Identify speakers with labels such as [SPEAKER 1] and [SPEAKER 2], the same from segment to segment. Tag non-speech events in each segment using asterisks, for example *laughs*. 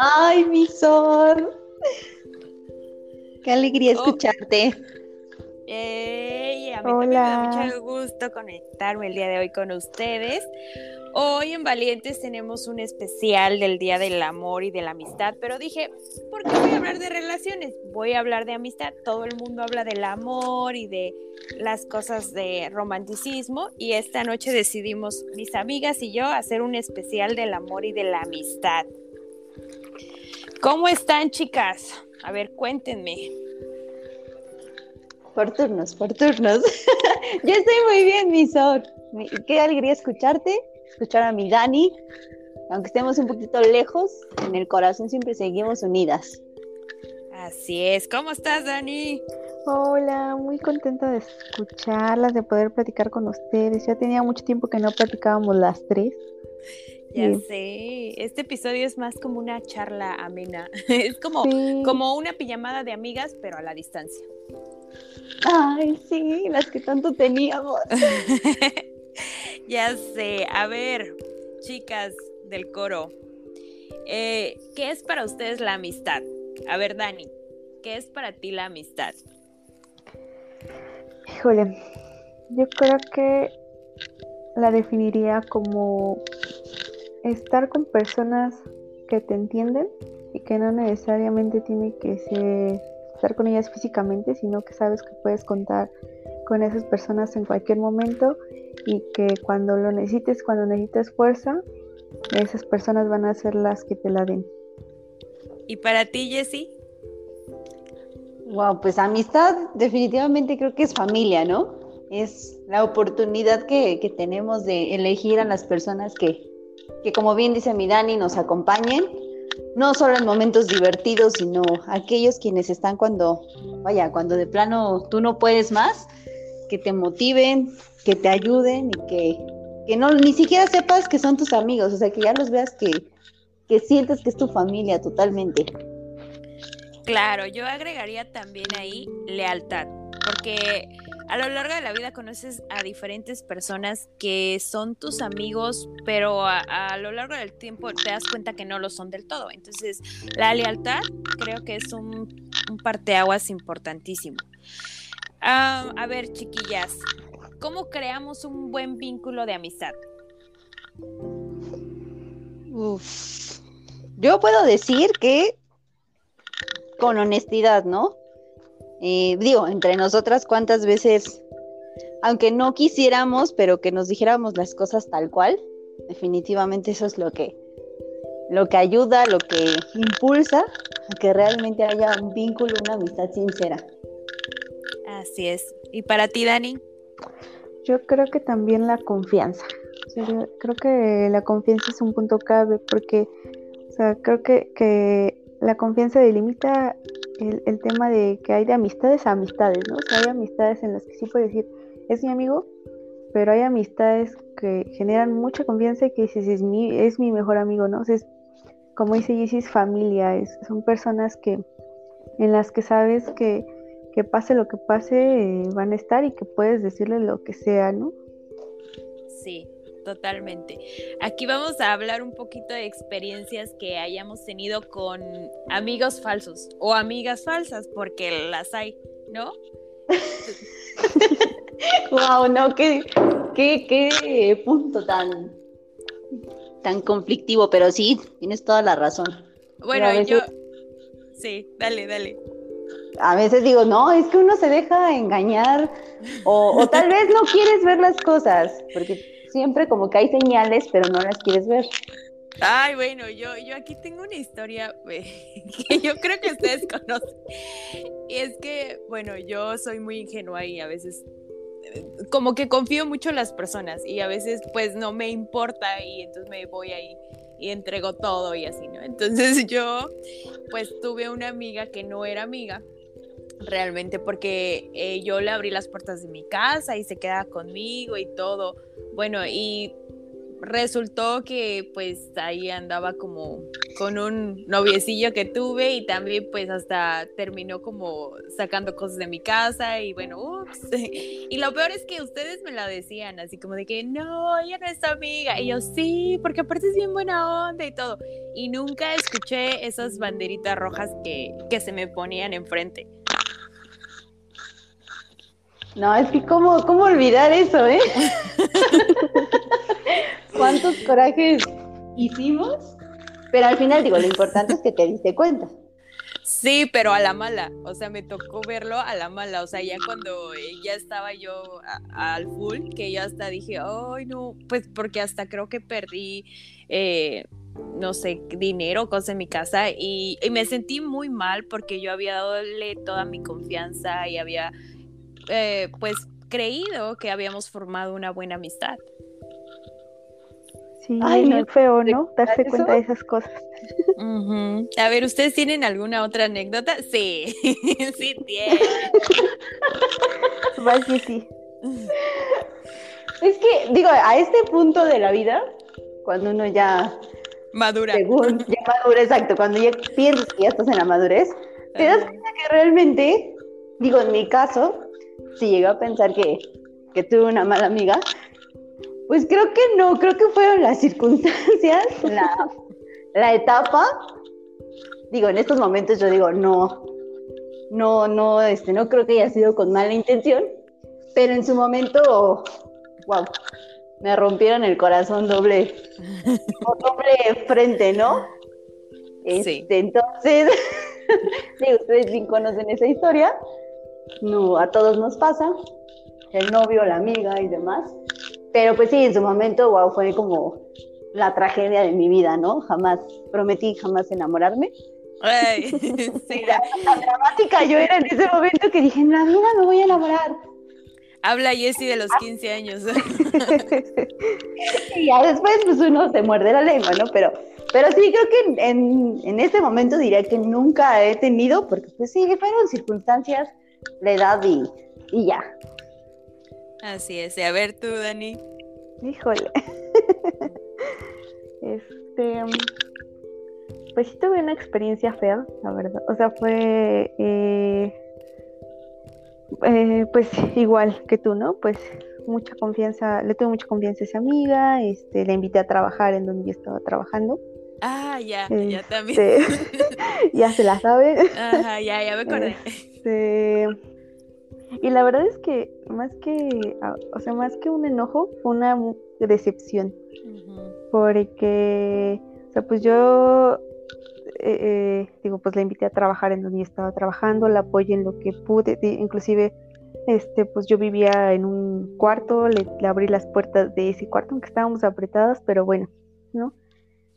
[SPEAKER 1] Ay, mi sol. Qué alegría oh. escucharte.
[SPEAKER 2] Ey, a mí me da mucho gusto conectarme el día de hoy con ustedes. Hoy en Valientes tenemos un especial del Día del Amor y de la Amistad, pero dije, ¿por qué voy a hablar de relaciones? Voy a hablar de amistad. Todo el mundo habla del amor y de las cosas de romanticismo y esta noche decidimos, mis amigas y yo, hacer un especial del amor y de la amistad. ¿Cómo están, chicas? A ver, cuéntenme.
[SPEAKER 1] Por turnos, por turnos. *laughs* Yo estoy muy bien, mi Sor. Qué alegría escucharte, escuchar a mi Dani. Aunque estemos un poquito lejos, en el corazón siempre seguimos unidas.
[SPEAKER 2] Así es. ¿Cómo estás, Dani?
[SPEAKER 3] Hola, muy contenta de escucharlas, de poder platicar con ustedes. Ya tenía mucho tiempo que no platicábamos las tres.
[SPEAKER 2] Ya sé, este episodio es más como una charla amena. *laughs* Es como, como una pijamada de amigas, pero a la distancia.
[SPEAKER 1] Ay, sí, las que tanto teníamos. *laughs*
[SPEAKER 2] ya sé. A ver, chicas del coro, eh, ¿qué es para ustedes la amistad? A ver, Dani, ¿qué es para ti la amistad?
[SPEAKER 3] Híjole, yo creo que la definiría como estar con personas que te entienden y que no necesariamente tiene que ser estar con ellas físicamente, sino que sabes que puedes contar con esas personas en cualquier momento y que cuando lo necesites, cuando necesites fuerza, esas personas van a ser las que te la den.
[SPEAKER 2] ¿Y para ti, Jessie?
[SPEAKER 1] Wow, pues amistad definitivamente creo que es familia, ¿no? Es la oportunidad que, que tenemos de elegir a las personas que, que como bien dice mi Dani, nos acompañen, no solo en momentos divertidos, sino aquellos quienes están cuando, vaya, cuando de plano tú no puedes más, que te motiven, que te ayuden y que, que no, ni siquiera sepas que son tus amigos, o sea, que ya los veas que, que sientes que es tu familia totalmente.
[SPEAKER 2] Claro, yo agregaría también ahí lealtad, porque a lo largo de la vida conoces a diferentes personas que son tus amigos, pero a, lo largo del tiempo te das cuenta que no lo son del todo. Entonces, la lealtad creo que es un, parteaguas importantísimo. Ah, a ver, chiquillas, ¿cómo creamos un buen vínculo de amistad?
[SPEAKER 1] Uf. Yo puedo decir que con honestidad, ¿no? Eh, digo, entre nosotras cuántas veces, aunque no quisiéramos, pero que nos dijéramos las cosas tal cual, definitivamente eso es lo que, lo que ayuda, lo que impulsa a que realmente haya un vínculo, una amistad sincera.
[SPEAKER 2] Así es. ¿Y para ti, Dani?
[SPEAKER 3] Yo creo que también la confianza. creo que la confianza es un punto clave porque, o sea, creo que, que la confianza delimita el, tema de que hay de amistades a amistades, ¿no? Hay amistades en las que sí puedes decir, es mi amigo, pero hay amistades que generan mucha confianza y que dices, es mi, es mi mejor amigo, ¿no? O sea, es, como dice Jessie, es familia, es, son personas que en las que sabes que, que pase lo que pase, eh, van a estar y que puedes decirle lo que sea, ¿no?
[SPEAKER 2] Sí, totalmente. Aquí vamos a hablar un poquito de experiencias que hayamos tenido con amigos falsos o amigas falsas, porque las hay, ¿no? *laughs*
[SPEAKER 1] wow, no, qué, qué, qué punto tan, tan conflictivo, pero sí, tienes toda la razón.
[SPEAKER 2] Bueno, yo... Sí, dale, dale.
[SPEAKER 1] A veces digo, no, es que uno se deja engañar o, o tal vez no quieres ver las cosas, porque siempre como que hay señales, pero no las quieres ver.
[SPEAKER 2] Ay, bueno, yo, yo aquí tengo una historia *laughs* que yo creo que ustedes *laughs* conocen. Y es que, bueno, yo soy muy ingenua y a veces eh, como que confío mucho en las personas y a veces pues no me importa y entonces me voy ahí y entrego todo y así, ¿no? Entonces *laughs* yo pues tuve una amiga que no era amiga realmente porque eh, yo le abrí las puertas de mi casa y se quedaba conmigo y todo. Bueno, y resultó que pues ahí andaba como con un noviecillo que tuve y también pues hasta terminó como sacando cosas de mi casa y bueno, ups. *laughs* Y lo peor es que ustedes me la decían así como de que no, ella no es amiga. Y yo sí, porque aparte es bien buena onda y todo. Y nunca escuché esas banderitas rojas que, que se me ponían enfrente.
[SPEAKER 1] No, es que cómo, cómo olvidar eso, ¿eh? *laughs* ¿Cuántos corajes hicimos? Pero al final digo, lo importante es que te diste cuenta.
[SPEAKER 2] Sí, pero a la mala, o sea, me tocó verlo a la mala, o sea, ya cuando ya estaba yo al full, que yo hasta dije, ay, no, pues porque hasta creo que perdí, eh, no sé, dinero, cosas en mi casa, y, y, me sentí muy mal porque yo había dado toda mi confianza y había eh, pues creído que habíamos formado una buena amistad.
[SPEAKER 3] Sí, Ay, no, feo, ¿no? Darse cuenta de esas cosas.
[SPEAKER 2] A ver, ¿ustedes tienen alguna otra anécdota? Sí, *laughs* sí tienen.
[SPEAKER 3] que sí.
[SPEAKER 1] Es que, digo, a este punto de la vida, cuando uno ya...
[SPEAKER 2] Madura.
[SPEAKER 1] Según, ya madura, exacto. Cuando ya piensas que ya estás en la madurez, te das cuenta que realmente, digo, en mi caso, si llego a pensar que, que tuve una mala amiga, pues creo que no, creo que fueron las circunstancias, *laughs* la, la etapa. Digo, en estos momentos yo digo, no, no, no, este, no creo que haya sido con mala intención, pero en su momento, wow, me rompieron el corazón doble, doble frente, ¿no?
[SPEAKER 2] sí.
[SPEAKER 1] Este, entonces, *laughs* ustedes bien conocen esa historia, no, a todos nos pasa, el novio, la amiga y demás. Pero pues sí, en su momento, wow, fue como la tragedia de mi vida, ¿no? Jamás, prometí jamás enamorarme.
[SPEAKER 2] Ay, *laughs* sí. *laughs*
[SPEAKER 1] Tan dramática yo era en ese momento que dije, en la vida me voy a enamorar.
[SPEAKER 2] Habla Jessie de los 15 años. *laughs*
[SPEAKER 1] y ya después pues uno se muerde la lengua, ¿no? Pero, pero sí, creo que en, en ese momento diría que nunca he tenido, porque pues sí, fueron circunstancias la edad y, y ya.
[SPEAKER 2] Así es. a ver tú, Dani.
[SPEAKER 3] Híjole. *laughs* este. Pues sí tuve una experiencia fea, la verdad. O sea, fue. Eh, eh, pues *laughs* igual que tú, ¿no? Pues mucha confianza, le tuve mucha confianza a esa amiga, este, la invité a trabajar en donde yo estaba trabajando.
[SPEAKER 2] Ah, ya, ya también. Este, *laughs*
[SPEAKER 3] ya se la sabe.
[SPEAKER 2] Ajá, ya, ya me acordé.
[SPEAKER 3] Este, y la verdad es que más que, ah, o sea, más que un enojo, fue una decepción. Porque, o sea, pues yo, eh, eh, digo, pues la invité a trabajar en donde yo estaba trabajando, la apoyé en lo que pude, inclusive, este, pues yo vivía en un cuarto, le, le, abrí las puertas de ese cuarto, aunque estábamos apretadas, pero bueno, ¿no?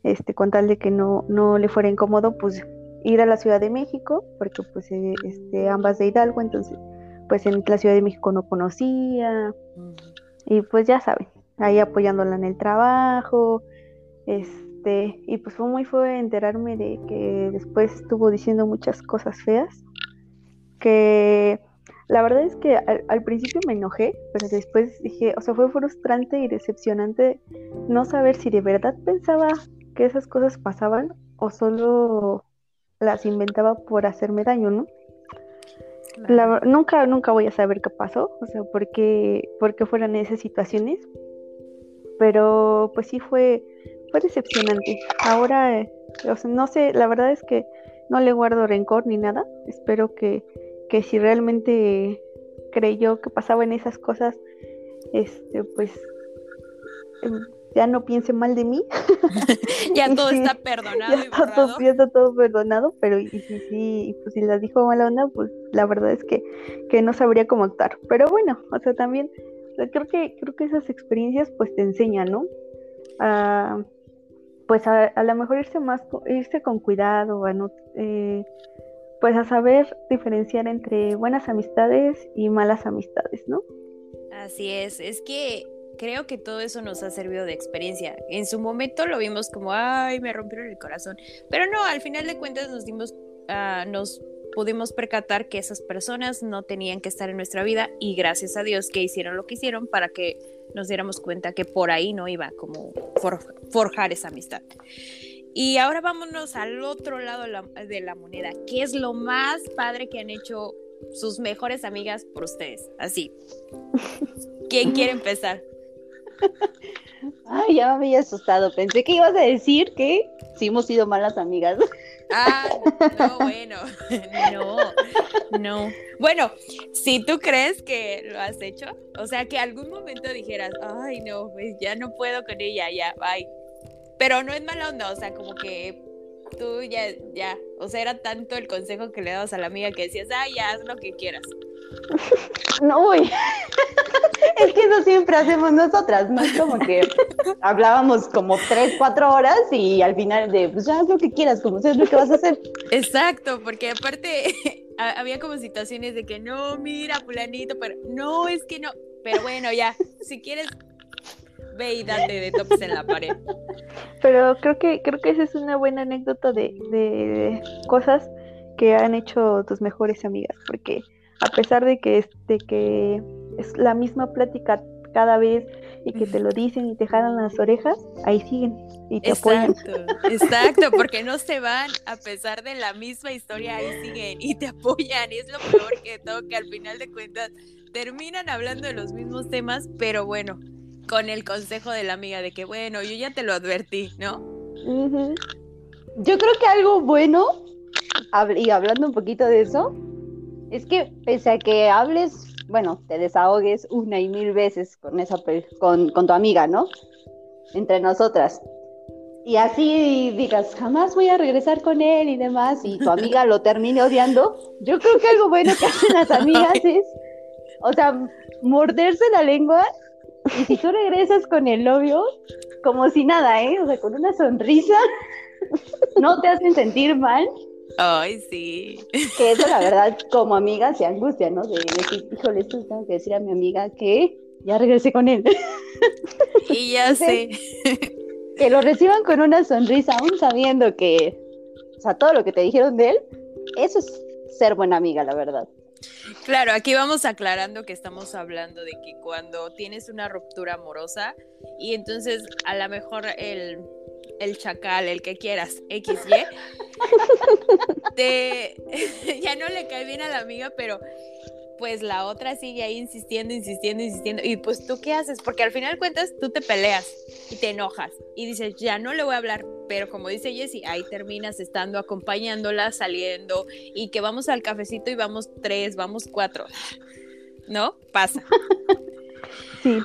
[SPEAKER 3] Este, con tal de que no, no le fuera incómodo, pues ir a la Ciudad de México, porque pues eh, este, ambas de Hidalgo, entonces pues en la Ciudad de México no conocía, y pues ya saben, ahí apoyándola en el trabajo, este, y pues fue muy fue enterarme de que después estuvo diciendo muchas cosas feas, que la verdad es que al, al, principio me enojé, pero después dije, o sea, fue frustrante y decepcionante no saber si de verdad pensaba que esas cosas pasaban o solo las inventaba por hacerme daño, ¿no? nunca, nunca voy a saber qué pasó, o sea, por qué, por qué fueron esas situaciones, pero pues sí fue, fue decepcionante. Ahora, eh, o sea, no sé, la verdad es que no le guardo rencor ni nada, espero que, que si realmente creyó que pasaban esas cosas, este, pues em, ya no piense mal de mí. *laughs* *laughs* *laughs*
[SPEAKER 2] ya todo está perdonado.
[SPEAKER 3] ya, está todo, está todo perdonado, pero y si sí, pues si las dijo mala onda, pues la verdad es que, que no sabría cómo actuar. Pero bueno, o sea, también creo que, creo que esas experiencias pues te enseñan, ¿no? A, pues a, a lo mejor irse más, irse con cuidado, a no, eh, pues a saber diferenciar entre buenas amistades y malas amistades, ¿no?
[SPEAKER 2] Así es, es que creo que todo eso nos ha servido de experiencia. En su momento lo vimos como, ay, me rompieron el corazón, pero no, al final de cuentas nos dimos, uh, nos pudimos percatar que esas personas no tenían que estar en nuestra vida y gracias a Dios que hicieron lo que hicieron para que nos diéramos cuenta que por ahí no iba como forjar esa amistad. Y ahora vámonos al otro lado de la moneda. ¿Qué es lo más padre que han hecho sus mejores amigas por ustedes? Así. ¿Quién quiere empezar? *laughs*
[SPEAKER 1] Ay, ya me había asustado. Pensé que ibas a decir que sí hemos sido malas amigas.
[SPEAKER 2] Ah, no, *laughs* bueno. No, no. Bueno, si tú crees que lo has hecho, o sea, que algún momento dijeras, ay, no, pues ya no puedo con ella, ya, bye. Pero no es mala onda, o sea, como que tú ya, ya, o sea, era tanto el consejo que le dabas a la amiga que decías, ay, ya, haz lo que quieras.
[SPEAKER 1] No, uy. *laughs* es que eso siempre hacemos nosotras, ¿no? Es como que hablábamos como tres, cuatro horas y al final de, pues ya haz lo que quieras, como sabes lo que vas a hacer.
[SPEAKER 2] Exacto, porque aparte *laughs* había como situaciones de que no, mira, fulanito, pero no, es que no, pero bueno, ya, si quieres, ve y date de tops en la pared.
[SPEAKER 3] Pero creo que, creo que esa es una buena anécdota de, de cosas que han hecho tus mejores amigas, porque a pesar de que, de que es la misma plática cada vez y que te lo dicen y te jalan las orejas, ahí siguen y te
[SPEAKER 2] exacto, apoyan. Exacto, porque no se van a pesar de la misma historia, ahí siguen y te apoyan. Y es lo peor que todo, que al final de cuentas terminan hablando de los mismos temas, pero bueno, con el consejo de la amiga de que, bueno, yo ya te lo advertí, ¿no?
[SPEAKER 1] Yo creo que algo bueno, y hablando un poquito de eso, es que pese a que hables, bueno, te desahogues una y mil veces con esa con, con tu amiga, ¿no? Entre nosotras. Y así digas, jamás voy a regresar con él y demás, y tu amiga lo termine odiando, yo creo que algo bueno que hacen las amigas *laughs* es, o sea, morderse la lengua, y si tú regresas con el novio, como si nada, ¿eh? O sea, con una sonrisa, *laughs* no te hacen sentir mal,
[SPEAKER 2] Ay, sí.
[SPEAKER 1] Que eso, la verdad, *laughs* como amiga, se angustia, ¿no? De decir, híjole, esto tengo que decir a mi amiga que ya regresé con él.
[SPEAKER 2] Y ya *laughs* sé.
[SPEAKER 1] Que lo reciban con una sonrisa, aún sabiendo que, o sea, todo lo que te dijeron de él, eso es ser buena amiga, la verdad.
[SPEAKER 2] Claro, aquí vamos aclarando que estamos hablando de que cuando tienes una ruptura amorosa y entonces a lo mejor el el chacal, el que quieras, XY, *laughs* te, *laughs* ya no le cae bien a la amiga, pero pues la otra sigue ahí insistiendo, insistiendo, insistiendo. Y pues tú qué haces? Porque al final cuentas tú te peleas y te enojas y dices, ya no le voy a hablar. Pero como dice Jessie, ahí terminas estando acompañándola, saliendo y que vamos al cafecito y vamos tres, vamos cuatro. ¿No? Pasa. *laughs*
[SPEAKER 3] Sí.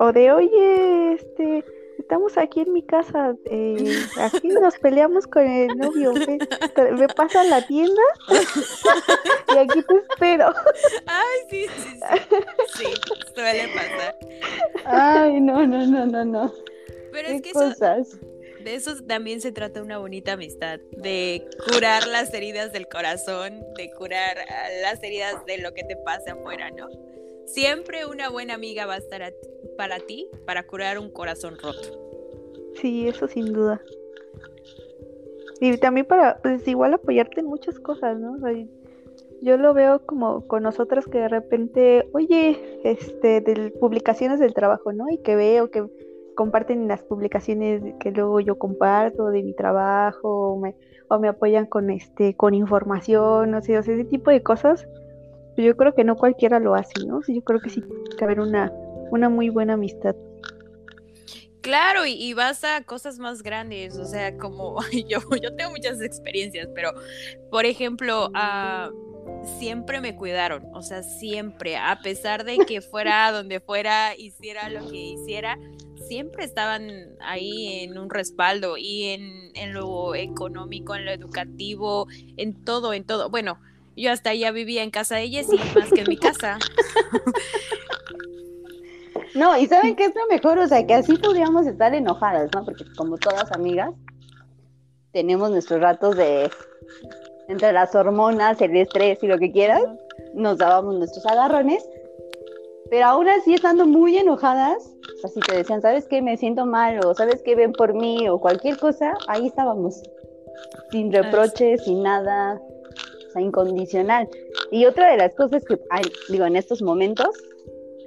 [SPEAKER 3] O de, oye, este, estamos aquí en mi casa, eh, *laughs* aquí nos peleamos con el novio, me pasa a la tienda *laughs* y aquí te espero.
[SPEAKER 2] Ay, sí, sí, sí, sí, suele pasar.
[SPEAKER 1] Ay, no, no, no, no, no.
[SPEAKER 2] Pero es que cosas? de eso también se trata una bonita amistad, de curar las heridas del corazón, de curar ah, las heridas de lo que te pasa afuera, ¿no? Siempre una buena amiga va a estar para ti para curar un corazón roto.
[SPEAKER 3] Sí, eso sin duda. Y también para, pues igual apoyarte en muchas cosas, ¿no? yo lo veo como con nosotras que de repente, oye, este, de publicaciones del trabajo, ¿no? Y que veo que comparten las publicaciones que luego yo comparto de mi trabajo, o me, o me apoyan con este, con información, no sé, o sea, ese tipo de cosas yo creo que no cualquiera lo hace, ¿no? yo creo que sí tiene que haber una, una muy buena amistad.
[SPEAKER 2] Claro, y, vas a cosas más grandes, o sea, como *laughs* yo, yo tengo muchas experiencias, pero por ejemplo, uh, siempre me cuidaron, o sea, siempre, a pesar de que fuera donde fuera, hiciera lo que hiciera, siempre estaban ahí en un respaldo y en, en lo económico, en lo educativo, en todo, en todo. Bueno, yo hasta ya vivía en casa de y más que en mi casa. *laughs*
[SPEAKER 1] No, y ¿saben qué es lo mejor? O sea, que así podríamos estar enojadas, ¿no? Porque como todas amigas, tenemos nuestros ratos de entre las hormonas, el estrés y lo que quieras, nos dábamos nuestros agarrones, pero aún así estando muy enojadas, o sea, si te decían, ¿sabes qué? Me siento mal, o ¿sabes qué? Ven por mí, o cualquier cosa, ahí estábamos, sin reproches, sin nada, incondicional. Y otra de las cosas que, digo, en estos momentos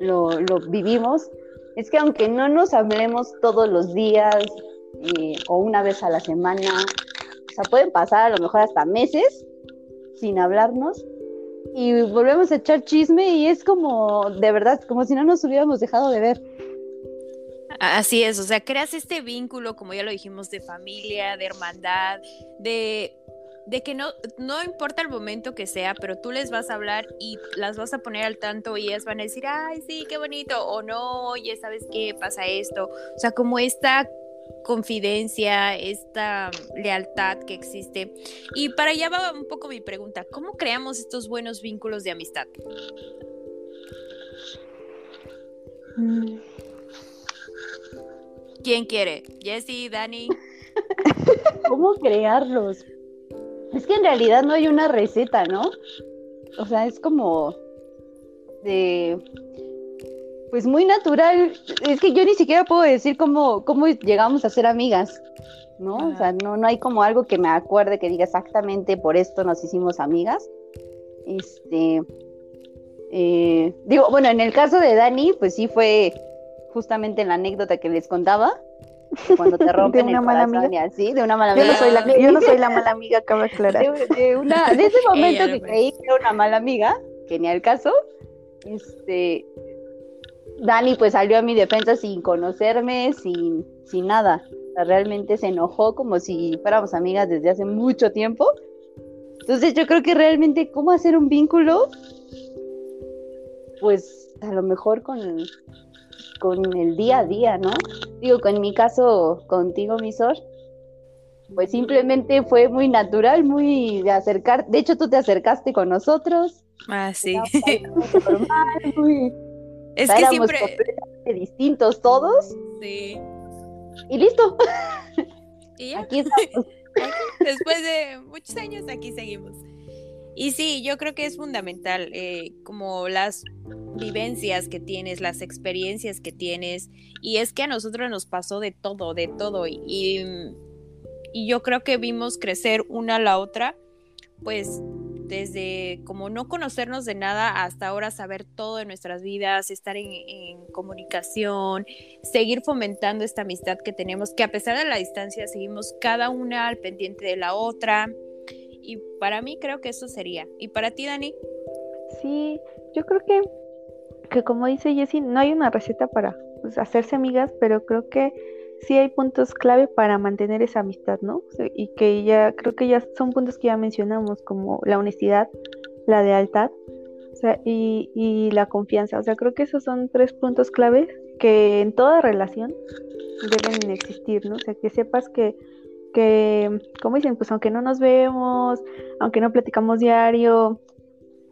[SPEAKER 1] lo, vivimos, es que aunque no nos hablemos todos los días eh, o una vez a la semana, o sea, pueden pasar a lo mejor hasta meses sin hablarnos y volvemos a echar chisme y es como, de verdad, como si no nos hubiéramos dejado de ver.
[SPEAKER 2] Así es, o sea, creas este vínculo, como ya lo dijimos, de familia, de hermandad, de, de que no, no importa el momento que sea, pero tú les vas a hablar y las vas a poner al tanto y ellas van a decir, ay, sí, qué bonito, o no, oye, ¿sabes qué pasa esto? O sea, como esta confidencia, esta lealtad que existe. Y para allá va un poco mi pregunta, ¿cómo creamos estos buenos vínculos de amistad? Mm. ¿Quién quiere? Jesse, Dani. *laughs*
[SPEAKER 1] ¿Cómo crearlos? Es que en realidad no hay una receta, ¿no? O sea, es como de pues muy natural. Es que yo ni siquiera puedo decir cómo, cómo llegamos a ser amigas, ¿no? O sea, no, no hay como algo que me acuerde que diga exactamente por esto nos hicimos amigas. Este, eh, digo, bueno, en el caso de Dani, pues sí fue justamente la anécdota que les contaba, cuando te *laughs* rompen
[SPEAKER 3] de una mala amiga.
[SPEAKER 1] Y así, de una mala amiga.
[SPEAKER 3] Yo no soy la, yo no soy la mala amiga, acabo *laughs* de aclarar.
[SPEAKER 1] De, una, de ese *laughs* momento que creí que era una mala amiga, que ni al caso, este, Dani pues salió a mi defensa sin conocerme, sin, sin nada. realmente se enojó como si fuéramos amigas desde hace mucho tiempo. Entonces yo creo que realmente cómo hacer un vínculo, pues a lo mejor con, con el día a día, ¿no? Digo, con mi caso contigo, Misor, pues simplemente fue muy natural, muy de acercar. De hecho, tú te acercaste con nosotros.
[SPEAKER 2] Ah, sí.
[SPEAKER 1] Normal, muy es que siempre completamente distintos todos.
[SPEAKER 2] Sí.
[SPEAKER 1] Y listo.
[SPEAKER 2] ¿Y Aquí estamos. *laughs* Después de muchos años aquí seguimos. Y sí, yo creo que es fundamental, eh, como las vivencias que tienes, las experiencias que tienes, y es que a nosotros nos pasó de todo, de todo, y, y yo creo que vimos crecer una a la otra, pues desde como no conocernos de nada hasta ahora saber todo de nuestras vidas, estar en, comunicación, seguir fomentando esta amistad que tenemos, que a pesar de la distancia seguimos cada una al pendiente de la otra. Y para mí creo que eso sería. ¿Y para ti, Dani?
[SPEAKER 3] Sí, yo creo que, que como dice Jessie, no hay una receta para pues, hacerse amigas, pero creo que sí hay puntos clave para mantener esa amistad, ¿no? Y que ya, creo que ya son puntos que ya mencionamos, como la honestidad, la lealtad, o sea, y, y la confianza. O sea, creo que esos son tres puntos claves que en toda relación deben existir, ¿no? O sea, que sepas que, que, como dicen, pues aunque no nos vemos, aunque no platicamos diario,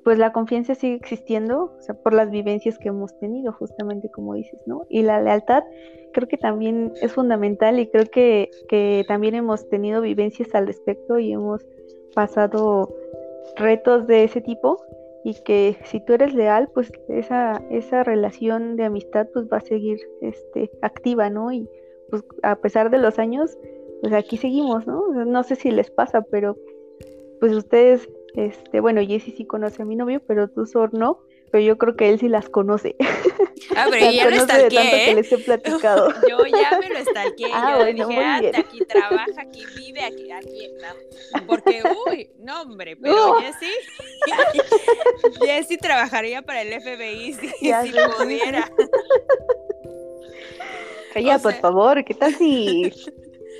[SPEAKER 3] pues la confianza sigue existiendo, o sea, por las vivencias que hemos tenido, justamente como dices, ¿no? Y la lealtad creo que también es fundamental y creo que, que también hemos tenido vivencias al respecto y hemos pasado retos de ese tipo y que si tú eres leal, pues esa, esa relación de amistad pues va a seguir este, activa, ¿no? Y pues a pesar de los años, pues aquí seguimos, ¿no? No sé si les pasa, pero pues ustedes, este, bueno, Jessy sí conoce a mi novio, pero tú, Sor, no, pero yo creo que él sí las conoce. *laughs*
[SPEAKER 2] Ah, pero ya lo estalqué,
[SPEAKER 3] ¿eh? les he platicado. *laughs*
[SPEAKER 2] Yo ya me lo estalqué. Ah, yo bueno, dije, ah, aquí trabaja, aquí vive, aquí, aquí. No. Porque, uy, no, hombre, pero *laughs* uh. Jessy, Jessy trabajaría para el FBI si, si pudiera.
[SPEAKER 1] Calla, por favor, ¿qué tal si...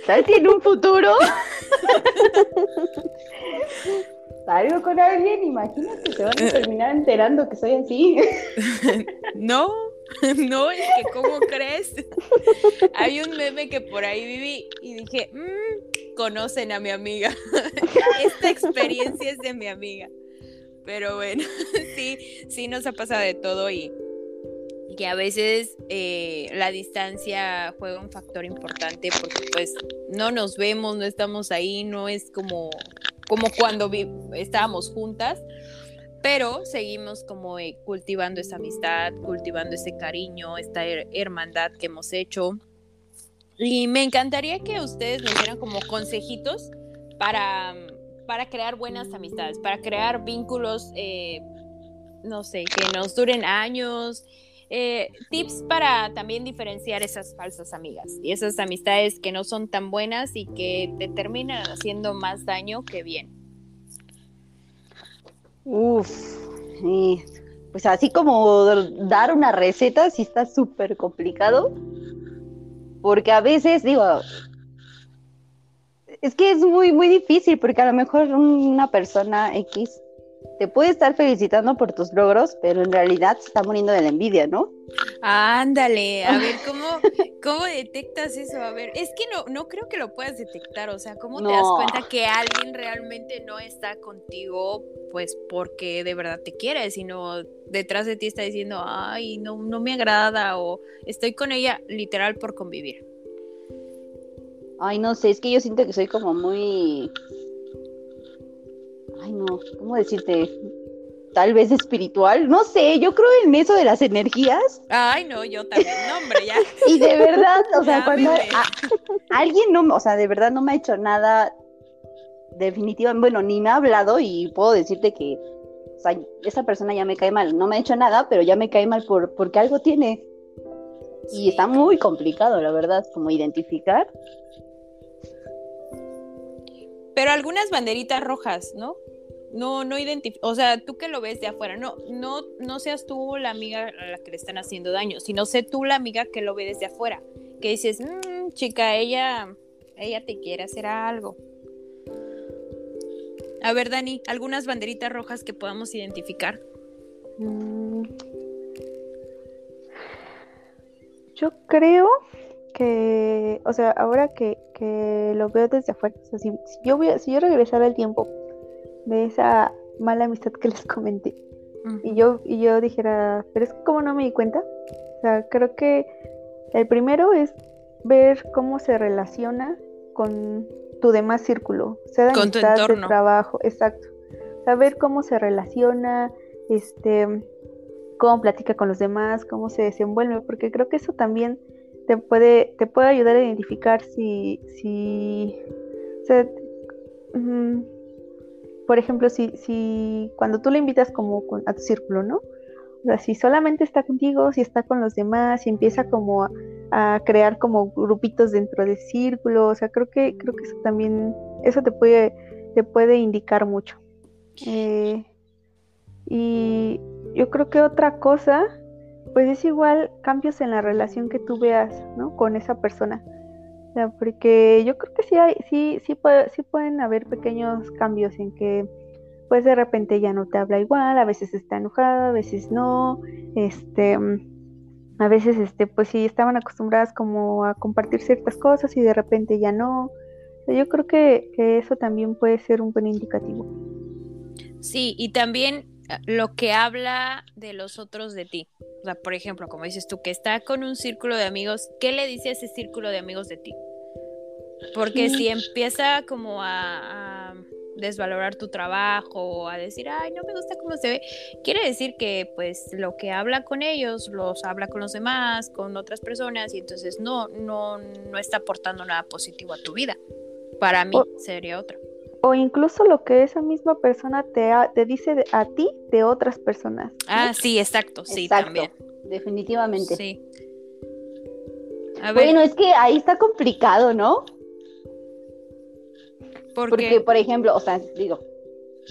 [SPEAKER 1] ¿Sabes si en un futuro *laughs* salgo con alguien, imagínate, se van a terminar enterando que soy así. *laughs*
[SPEAKER 2] no, *laughs* no, es que ¿cómo crees? Hay un meme que por ahí viví y dije, mmm, conocen a mi amiga. Esta experiencia es de mi amiga. Pero bueno, sí, sí nos ha pasado de todo y que a veces eh, la distancia juega un factor importante porque pues no nos vemos, no estamos ahí, no es como como cuando estábamos juntas, pero seguimos como eh, cultivando esa amistad, cultivando ese cariño, esta hermandad que hemos hecho. Y me encantaría que ustedes nos dieran como consejitos para, para crear buenas amistades, para crear vínculos, eh, no sé, que nos duren años, eh, tips para también diferenciar esas falsas amigas y esas amistades que no son tan buenas y que te terminan haciendo más daño que bien.
[SPEAKER 1] Uf, pues así como dar una receta sí está súper complicado, porque a veces digo, es que es muy, muy difícil, porque a lo mejor una persona X te puede estar felicitando por tus logros, pero en realidad se está muriendo de la envidia, ¿no?
[SPEAKER 2] Ándale, a ver, *laughs* ¿cómo, ¿cómo detectas eso? A ver, es que no, no creo que lo puedas detectar, o sea, ¿cómo te das cuenta que alguien realmente no está contigo, pues porque de verdad te quiere, sino detrás de ti está diciendo, ay, no, no me agrada, o estoy con ella literal por convivir?
[SPEAKER 1] Ay, no sé, es que yo siento que soy como muy ay no, ¿cómo decirte? Tal vez espiritual, no sé, yo creo en eso de las energías.
[SPEAKER 2] Ay, no, yo también, no, hombre, ya. *laughs*
[SPEAKER 1] y de verdad, o sea, cuando alguien no, o sea, de verdad no me ha hecho nada definitivamente, bueno, ni me ha hablado y puedo decirte que o sea, esa persona ya me cae mal, no me ha hecho nada, pero ya me cae mal por, porque algo tiene. Y está muy complicado, la verdad, como identificar.
[SPEAKER 2] Pero algunas banderitas rojas, ¿no? No, no identifica, o sea, tú que lo ves de afuera, no, no, no seas tú la amiga a la que le están haciendo daño, sino sé tú la amiga que lo ve desde afuera, que dices, mmm, chica, ella, ella te quiere hacer algo. A ver, Dani, algunas banderitas rojas que podamos identificar. Mm.
[SPEAKER 3] Yo creo que, o sea, ahora que, que lo veo desde afuera, o sea, si, yo voy si yo regresara el tiempo de esa mala amistad que *laughs* les comenté. Y yo, y yo dijera, pero es como no me di cuenta. O sea, creo que el primero es ver cómo se relaciona con tu demás círculo, sea de con amistad, de trabajo, exacto. Saber cómo se relaciona, este, cómo platica con los demás, cómo se desenvuelve, porque creo que eso también te puede, te puede ayudar a identificar si, si, o sea, por ejemplo, si, si cuando tú le invitas como a tu círculo, ¿no? O sea, si solamente está contigo, si está con los demás, si empieza como a, crear como grupitos dentro del círculo, o sea, creo que, creo que eso también, eso te puede, te puede indicar mucho. Eh, y yo creo que otra cosa, pues es igual cambios en la relación que tú veas, ¿no? Con esa persona porque yo creo que sí hay, sí, sí, puede, sí pueden haber pequeños cambios en que pues de repente ya no te habla igual, a veces está enojada, a veces no, este, a veces este, pues sí estaban acostumbradas como a compartir ciertas cosas y de repente ya no. Yo creo que, que eso también puede ser un buen indicativo.
[SPEAKER 2] Sí, y también eh, lo que habla de los otros de ti. O sea, por ejemplo, como dices tú, que está con un círculo de amigos, ¿qué le dice a ese círculo de amigos de ti? Porque si *laughs* empieza como a, desvalorar tu trabajo o a decir, ay, no me gusta cómo se ve, quiere decir que pues lo que habla con ellos, los habla con los demás, con otras personas y entonces no, no, no está aportando nada positivo a tu vida. Para mí sería otro.
[SPEAKER 3] O incluso lo que esa misma persona te, te dice a ti de otras personas.
[SPEAKER 2] Ah, sí, exacto, sí, también.
[SPEAKER 1] Definitivamente. Sí. Bueno, es que ahí está complicado, ¿no? Porque, por ejemplo, o sea, digo,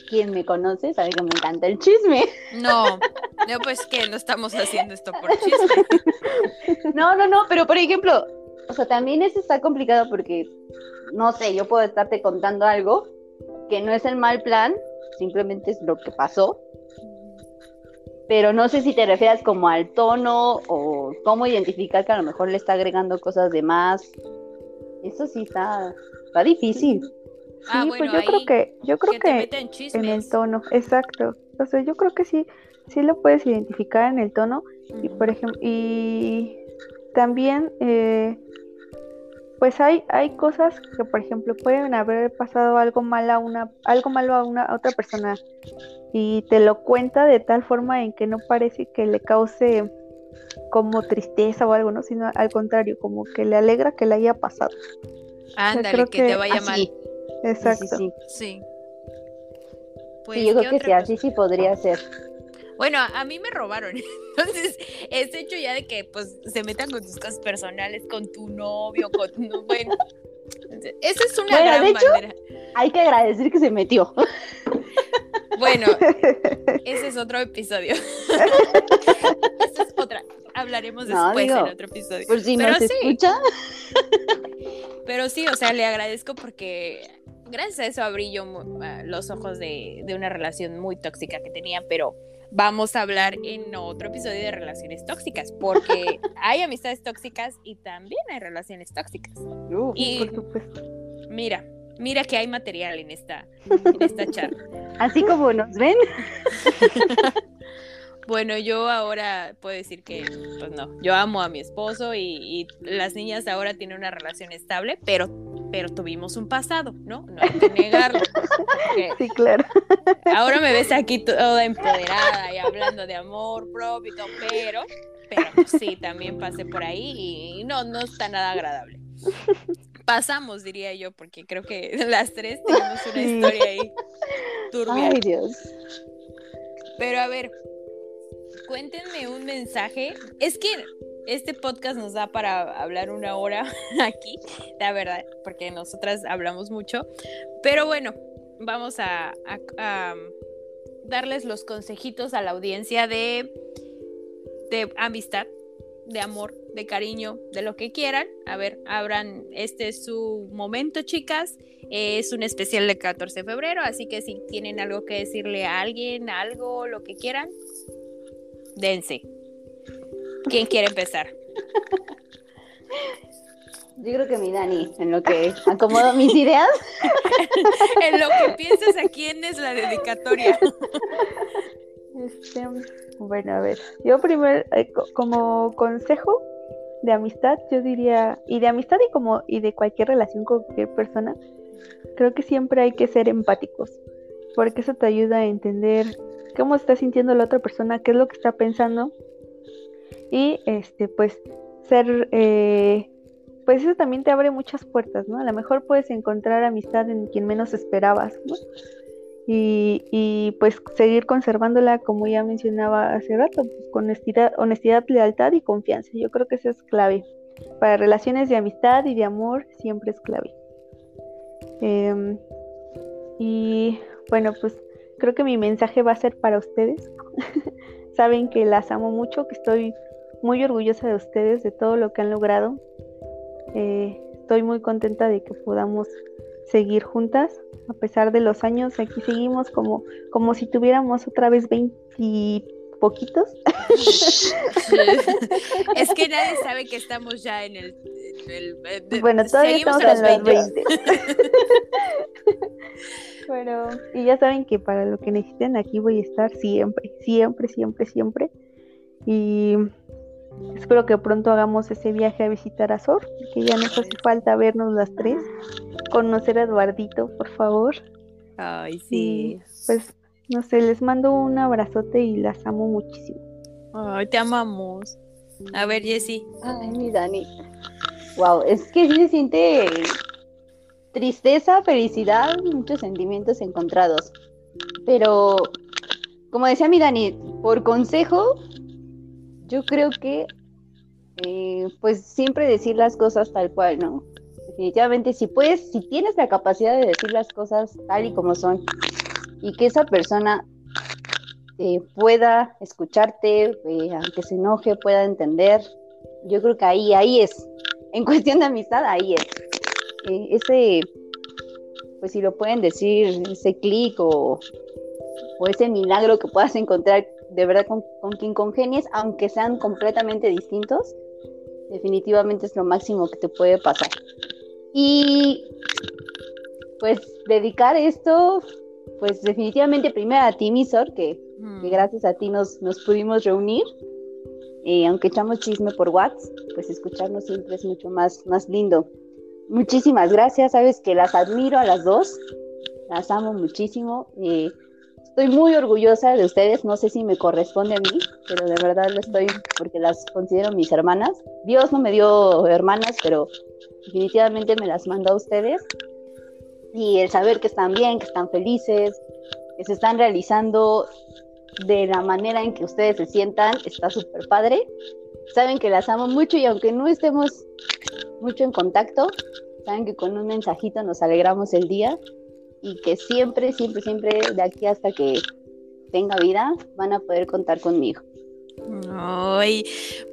[SPEAKER 1] quien me conoce sabe que me encanta el chisme.
[SPEAKER 2] No, no, pues que no estamos haciendo esto por chisme. *laughs*
[SPEAKER 1] No, no, no, pero por ejemplo, o sea, también eso está complicado porque, no sé, yo puedo estarte contando algo que no es el mal plan, simplemente es lo que pasó. Pero no sé si te refieres como al tono o cómo identificar que a lo mejor le está agregando cosas de más. Eso sí está, está difícil.
[SPEAKER 3] Ah, sí, pues yo creo que, yo creo que, en, el tono, exacto. O sea, yo creo que sí, sí lo puedes identificar en el tono. Y por ejemplo, y también eh, pues hay, hay cosas que por ejemplo pueden haber pasado algo mal a una, algo malo a una otra persona y te lo cuenta de tal forma en que no parece que le cause como tristeza o algo, ¿no? Sino al contrario, como que le alegra que le haya pasado.
[SPEAKER 2] Ándale, que, te vaya mal.
[SPEAKER 3] Exacto.
[SPEAKER 1] Sí, sí. Pues, yo creo que sí, así sí podría ser.
[SPEAKER 2] Bueno, a mí me robaron. *laughs* Entonces, es hecho ya de que pues se metan con tus cosas personales, con tu novio, con tu bueno. Esa es una gran
[SPEAKER 1] de hecho, Hay que agradecer que se metió. *laughs*
[SPEAKER 2] Bueno, *laughs* ese es otro episodio. *laughs* Esa es otra. Hablaremos después en otro episodio.
[SPEAKER 1] Por si Pero sí. escucha.
[SPEAKER 2] Pero sí, o sea, le agradezco porque gracias a eso abrí yo los ojos de, de una relación muy tóxica que tenía, pero vamos a hablar en otro episodio de relaciones tóxicas, porque *laughs* hay amistades tóxicas y también hay relaciones tóxicas. y mira, mira que hay material en esta, en esta charla. *laughs*
[SPEAKER 1] Así como nos ven. *laughs*
[SPEAKER 2] Bueno, yo ahora puedo decir que, pues no, yo amo a mi esposo y, las niñas ahora tienen una relación estable, pero, pero tuvimos un pasado, ¿no? No hay que negarlo. *laughs*
[SPEAKER 3] Sí, claro.
[SPEAKER 2] Ahora me ves aquí toda empoderada y hablando de amor propio y todo, pero, pero sí, también pasé por ahí y no, no está nada agradable. Pasamos, diría yo, porque creo que *laughs* las tres tenemos una historia ahí turbia.
[SPEAKER 1] Ay, Dios.
[SPEAKER 2] Pero a ver, cuéntenme un mensaje. Es que este podcast nos da para hablar una hora *laughs* aquí, la verdad, porque nosotras hablamos mucho. Pero bueno, vamos a, darles los consejitos a la audiencia de, de amistad, de amor, de cariño, de lo que quieran. A ver, abran, este es su momento, chicas. Es un especial de 14 de febrero, así que si tienen algo que decirle a alguien, algo, lo que quieran, dense. ¿Quién quiere empezar?
[SPEAKER 1] Yo creo que mi Dani, en lo que acomodo mis ideas. *laughs*
[SPEAKER 2] en lo que piensas, ¿a quién es la dedicatoria?
[SPEAKER 3] Este, bueno, a ver, yo primero, eh, como consejo de amistad, yo diría, y de amistad y como, y de cualquier relación con cualquier persona, creo que siempre hay que ser empáticos, porque eso te ayuda a entender cómo está sintiendo la otra persona, qué es lo que está pensando. Y este, pues, ser, eh, pues eso también te abre muchas puertas, ¿no? A lo mejor puedes encontrar amistad en quien menos esperabas, ¿no? Y, y pues seguir conservándola, como ya mencionaba hace rato, pues, con honestidad, honestidad, lealtad y confianza. Yo creo que eso es clave. Para relaciones de amistad y de amor siempre es clave. Em, y bueno, pues creo que mi mensaje va a ser para ustedes. *laughs* Saben que las amo mucho, que estoy muy orgullosa de ustedes, de todo lo que han logrado. Eh, estoy muy contenta de que podamos seguir juntas, a pesar de los años, aquí seguimos como, como si tuviéramos otra vez 20 poquitos. *laughs*
[SPEAKER 2] es que nadie sabe que estamos ya en el...
[SPEAKER 3] bueno, todavía estamos en los 20. Bueno, *laughs* y ya saben que para lo que necesiten aquí voy a estar siempre, siempre, siempre, siempre. Y espero que pronto hagamos ese viaje a visitar a Sor, que ya nos hace falta vernos las tres, conocer a Eduardito, por favor.
[SPEAKER 2] Ay, sí.
[SPEAKER 3] pues, no sé, les mando un abrazote y las amo muchísimo.
[SPEAKER 2] Ay, te amamos. A ver, Jessy.
[SPEAKER 1] Ay, mi Dani. Wow, es que sí se siente tristeza, felicidad, muchos sentimientos encontrados. Pero, como decía mi Dani, por consejo, yo creo que, eh, pues siempre decir las cosas tal cual, ¿no? Definitivamente, si puedes, si tienes la capacidad de decir las cosas tal y como son, y que esa persona eh, pueda escucharte, eh, aunque se enoje, pueda entender, yo creo que ahí, ahí es. En *laughs* cuestión de amistad, ahí es. Eh, ese, pues si lo pueden decir, ese clic o, ese milagro que puedas encontrar de verdad con, quien congenies, aunque sean completamente distintos, definitivamente es lo máximo que te puede pasar. Y pues dedicar esto, pues definitivamente primero a ti, Misor, que, que gracias a ti nos, nos pudimos reunir. y aunque echamos chisme por WhatsApp, pues escucharnos siempre es mucho más, más lindo. Muchísimas gracias, sabes que las admiro a las dos, las amo muchísimo. y estoy muy orgullosa de ustedes, no sé si me corresponde a mí, pero de verdad lo estoy porque las considero mis hermanas. Dios no me dio hermanas, pero definitivamente me las mandó a ustedes. Y el saber que están bien, que están felices, que se están realizando, de la manera en que ustedes se sientan, está súper padre. Saben que las amo mucho y aunque no estemos mucho en contacto, saben que con un mensajito nos alegramos el día y que siempre, siempre, siempre de aquí hasta que tenga vida van a poder contar conmigo.
[SPEAKER 2] Ay,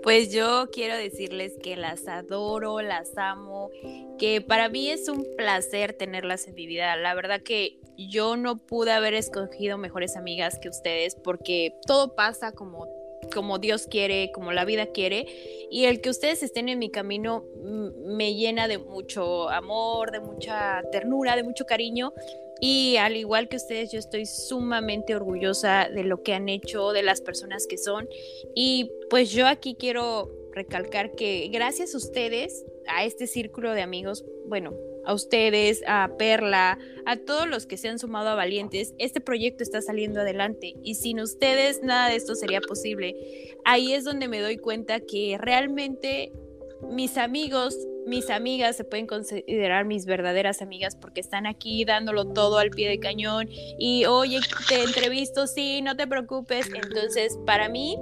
[SPEAKER 2] pues yo quiero decirles que las adoro, las amo, que para mí es un placer tenerlas en mi vida. La verdad que yo no pude haber escogido mejores amigas que ustedes porque todo pasa como como Dios quiere, como la vida quiere, y el que ustedes estén en mi camino me llena de mucho amor, de mucha ternura, de mucho cariño, y al igual que ustedes, yo estoy sumamente orgullosa de lo que han hecho, de las personas que son. Y pues yo aquí quiero recalcar que gracias a ustedes, a este círculo de amigos, bueno, a ustedes, a Perla, a todos los que se han sumado a Valientes, este proyecto está saliendo adelante y sin ustedes nada de esto sería posible. Ahí es donde me doy cuenta que realmente mis amigos mis amigas se pueden considerar mis verdaderas amigas porque están aquí dándolo todo al pie de cañón y oye, te entrevisto, sí, no te preocupes. Entonces, para mí,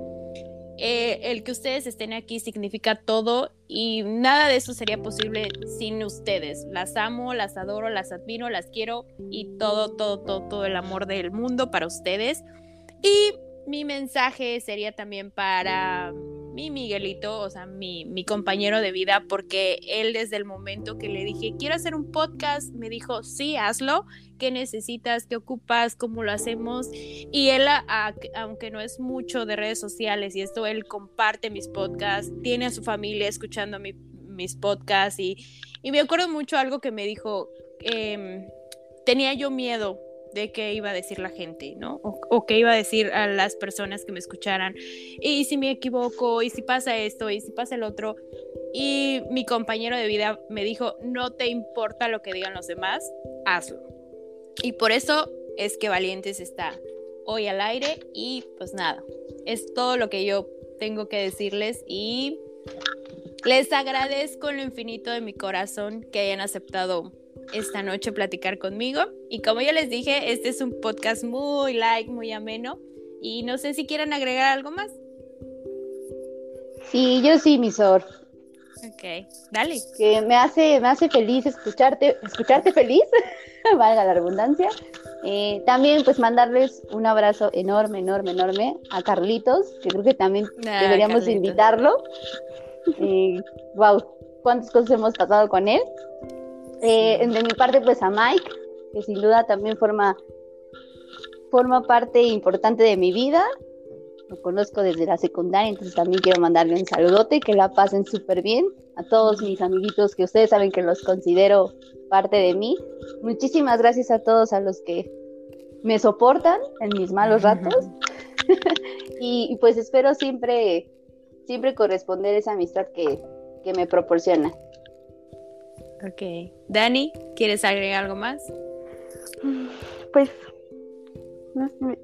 [SPEAKER 2] eh, el que ustedes estén aquí significa todo y nada de eso sería posible sin ustedes. Las amo, las adoro, las admiro, las quiero y todo, todo, todo, todo el amor del mundo para ustedes. Y mi mensaje sería también para mi Miguelito, o sea, mi, mi, compañero de vida, porque él desde el momento que le dije, quiero hacer un podcast, me dijo, sí, hazlo, ¿qué necesitas? ¿Qué ocupas? ¿Cómo lo hacemos? Y él, aunque no es mucho de redes sociales y esto, él comparte mis podcasts, tiene a su familia escuchando mis podcasts y, y, me acuerdo mucho algo que me dijo, eh, tenía yo miedo de qué iba a decir la gente, ¿no? O, qué iba a decir a las personas que me escucharan. Y si me equivoco, y si pasa esto, y si pasa el otro. Y mi compañero de vida me dijo, no te importa lo que digan los demás, hazlo. Y por eso es que Valientes está hoy al aire y pues nada, es todo lo que yo tengo que decirles y les agradezco lo infinito de mi corazón que hayan aceptado esta noche platicar conmigo. Y como ya les dije, este es un podcast muy like, muy ameno. Y no sé si quieren agregar algo más.
[SPEAKER 1] Sí, yo sí, mi Sor.
[SPEAKER 2] Ok, dale.
[SPEAKER 1] Que me hace, me hace feliz escucharte, escucharte feliz, *laughs* valga la redundancia. Eh, también pues mandarles un abrazo enorme, enorme, enorme a Carlitos, que creo que también ah, deberíamos invitarlo. wow, eh, cuántas cosas hemos pasado con él. Eh, de mi parte, pues a Mike, que sin duda también forma, forma parte importante de mi vida. Lo conozco desde la secundaria, entonces también quiero mandarle un saludote, que la pasen súper bien. A todos mis amiguitos que ustedes saben que los considero parte de mí. Muchísimas gracias a todos a los que me soportan en mis malos ratos. *laughs* y, pues espero siempre, siempre corresponder esa amistad que, que me proporciona.
[SPEAKER 2] Ok. Dani, ¿quieres agregar algo más?
[SPEAKER 3] Pues,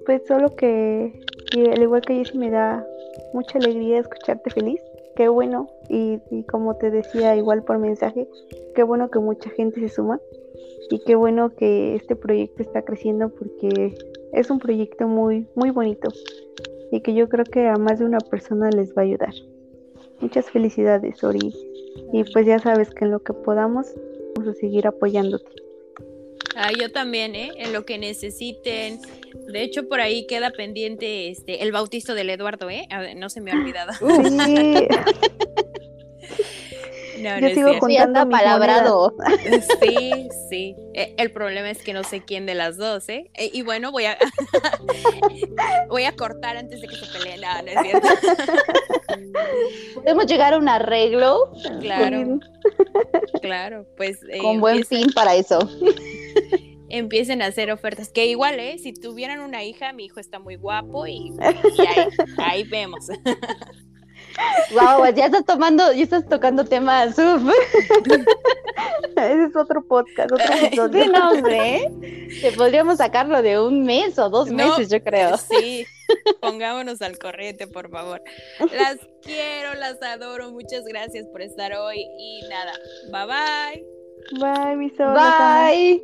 [SPEAKER 3] pues solo que, al igual que Jessy me da mucha alegría escucharte feliz. Qué bueno, y, y como te decía igual por mensaje, qué bueno que mucha gente se suma y qué bueno que este proyecto está creciendo porque es un proyecto muy, muy bonito y que yo creo que a más de una persona les va a ayudar. Muchas felicidades, Ori. Y pues ya sabes que en lo que podamos vamos a seguir apoyándote.
[SPEAKER 2] Ah, yo también, ¿eh? En lo que necesiten. De hecho, por ahí queda pendiente este el bautizo del Eduardo, ¿eh? no se me ha olvidado. Sí. *laughs*
[SPEAKER 3] No, Yo sigo contando palabrado. *laughs*
[SPEAKER 2] Sí, sí. E, el problema es que no sé quién de las dos, ¿eh? E, y bueno, voy a *laughs* voy a cortar antes de que se peleen. No, no es cierto. *laughs*
[SPEAKER 1] Podemos llegar a un arreglo.
[SPEAKER 2] Claro. Claro, pues.
[SPEAKER 1] Eh, Con buen fin para eso.
[SPEAKER 2] Empiecen a hacer ofertas. Que igual, ¿eh? Si tuvieran una hija, mi hijo está muy guapo y, ahí, ahí vemos.
[SPEAKER 1] Wow, ya estás tomando, ya estás tocando temas. *laughs* Ese
[SPEAKER 3] es otro podcast, otro *laughs* episodio.
[SPEAKER 1] Sí, no, hombre. Te podríamos sacarlo de un mes o dos meses, yo creo.
[SPEAKER 2] Sí, pongámonos al corriente, por favor. Las quiero, las adoro. Muchas gracias por estar hoy. Y nada, bye bye.
[SPEAKER 3] Bye, mi
[SPEAKER 1] Bye.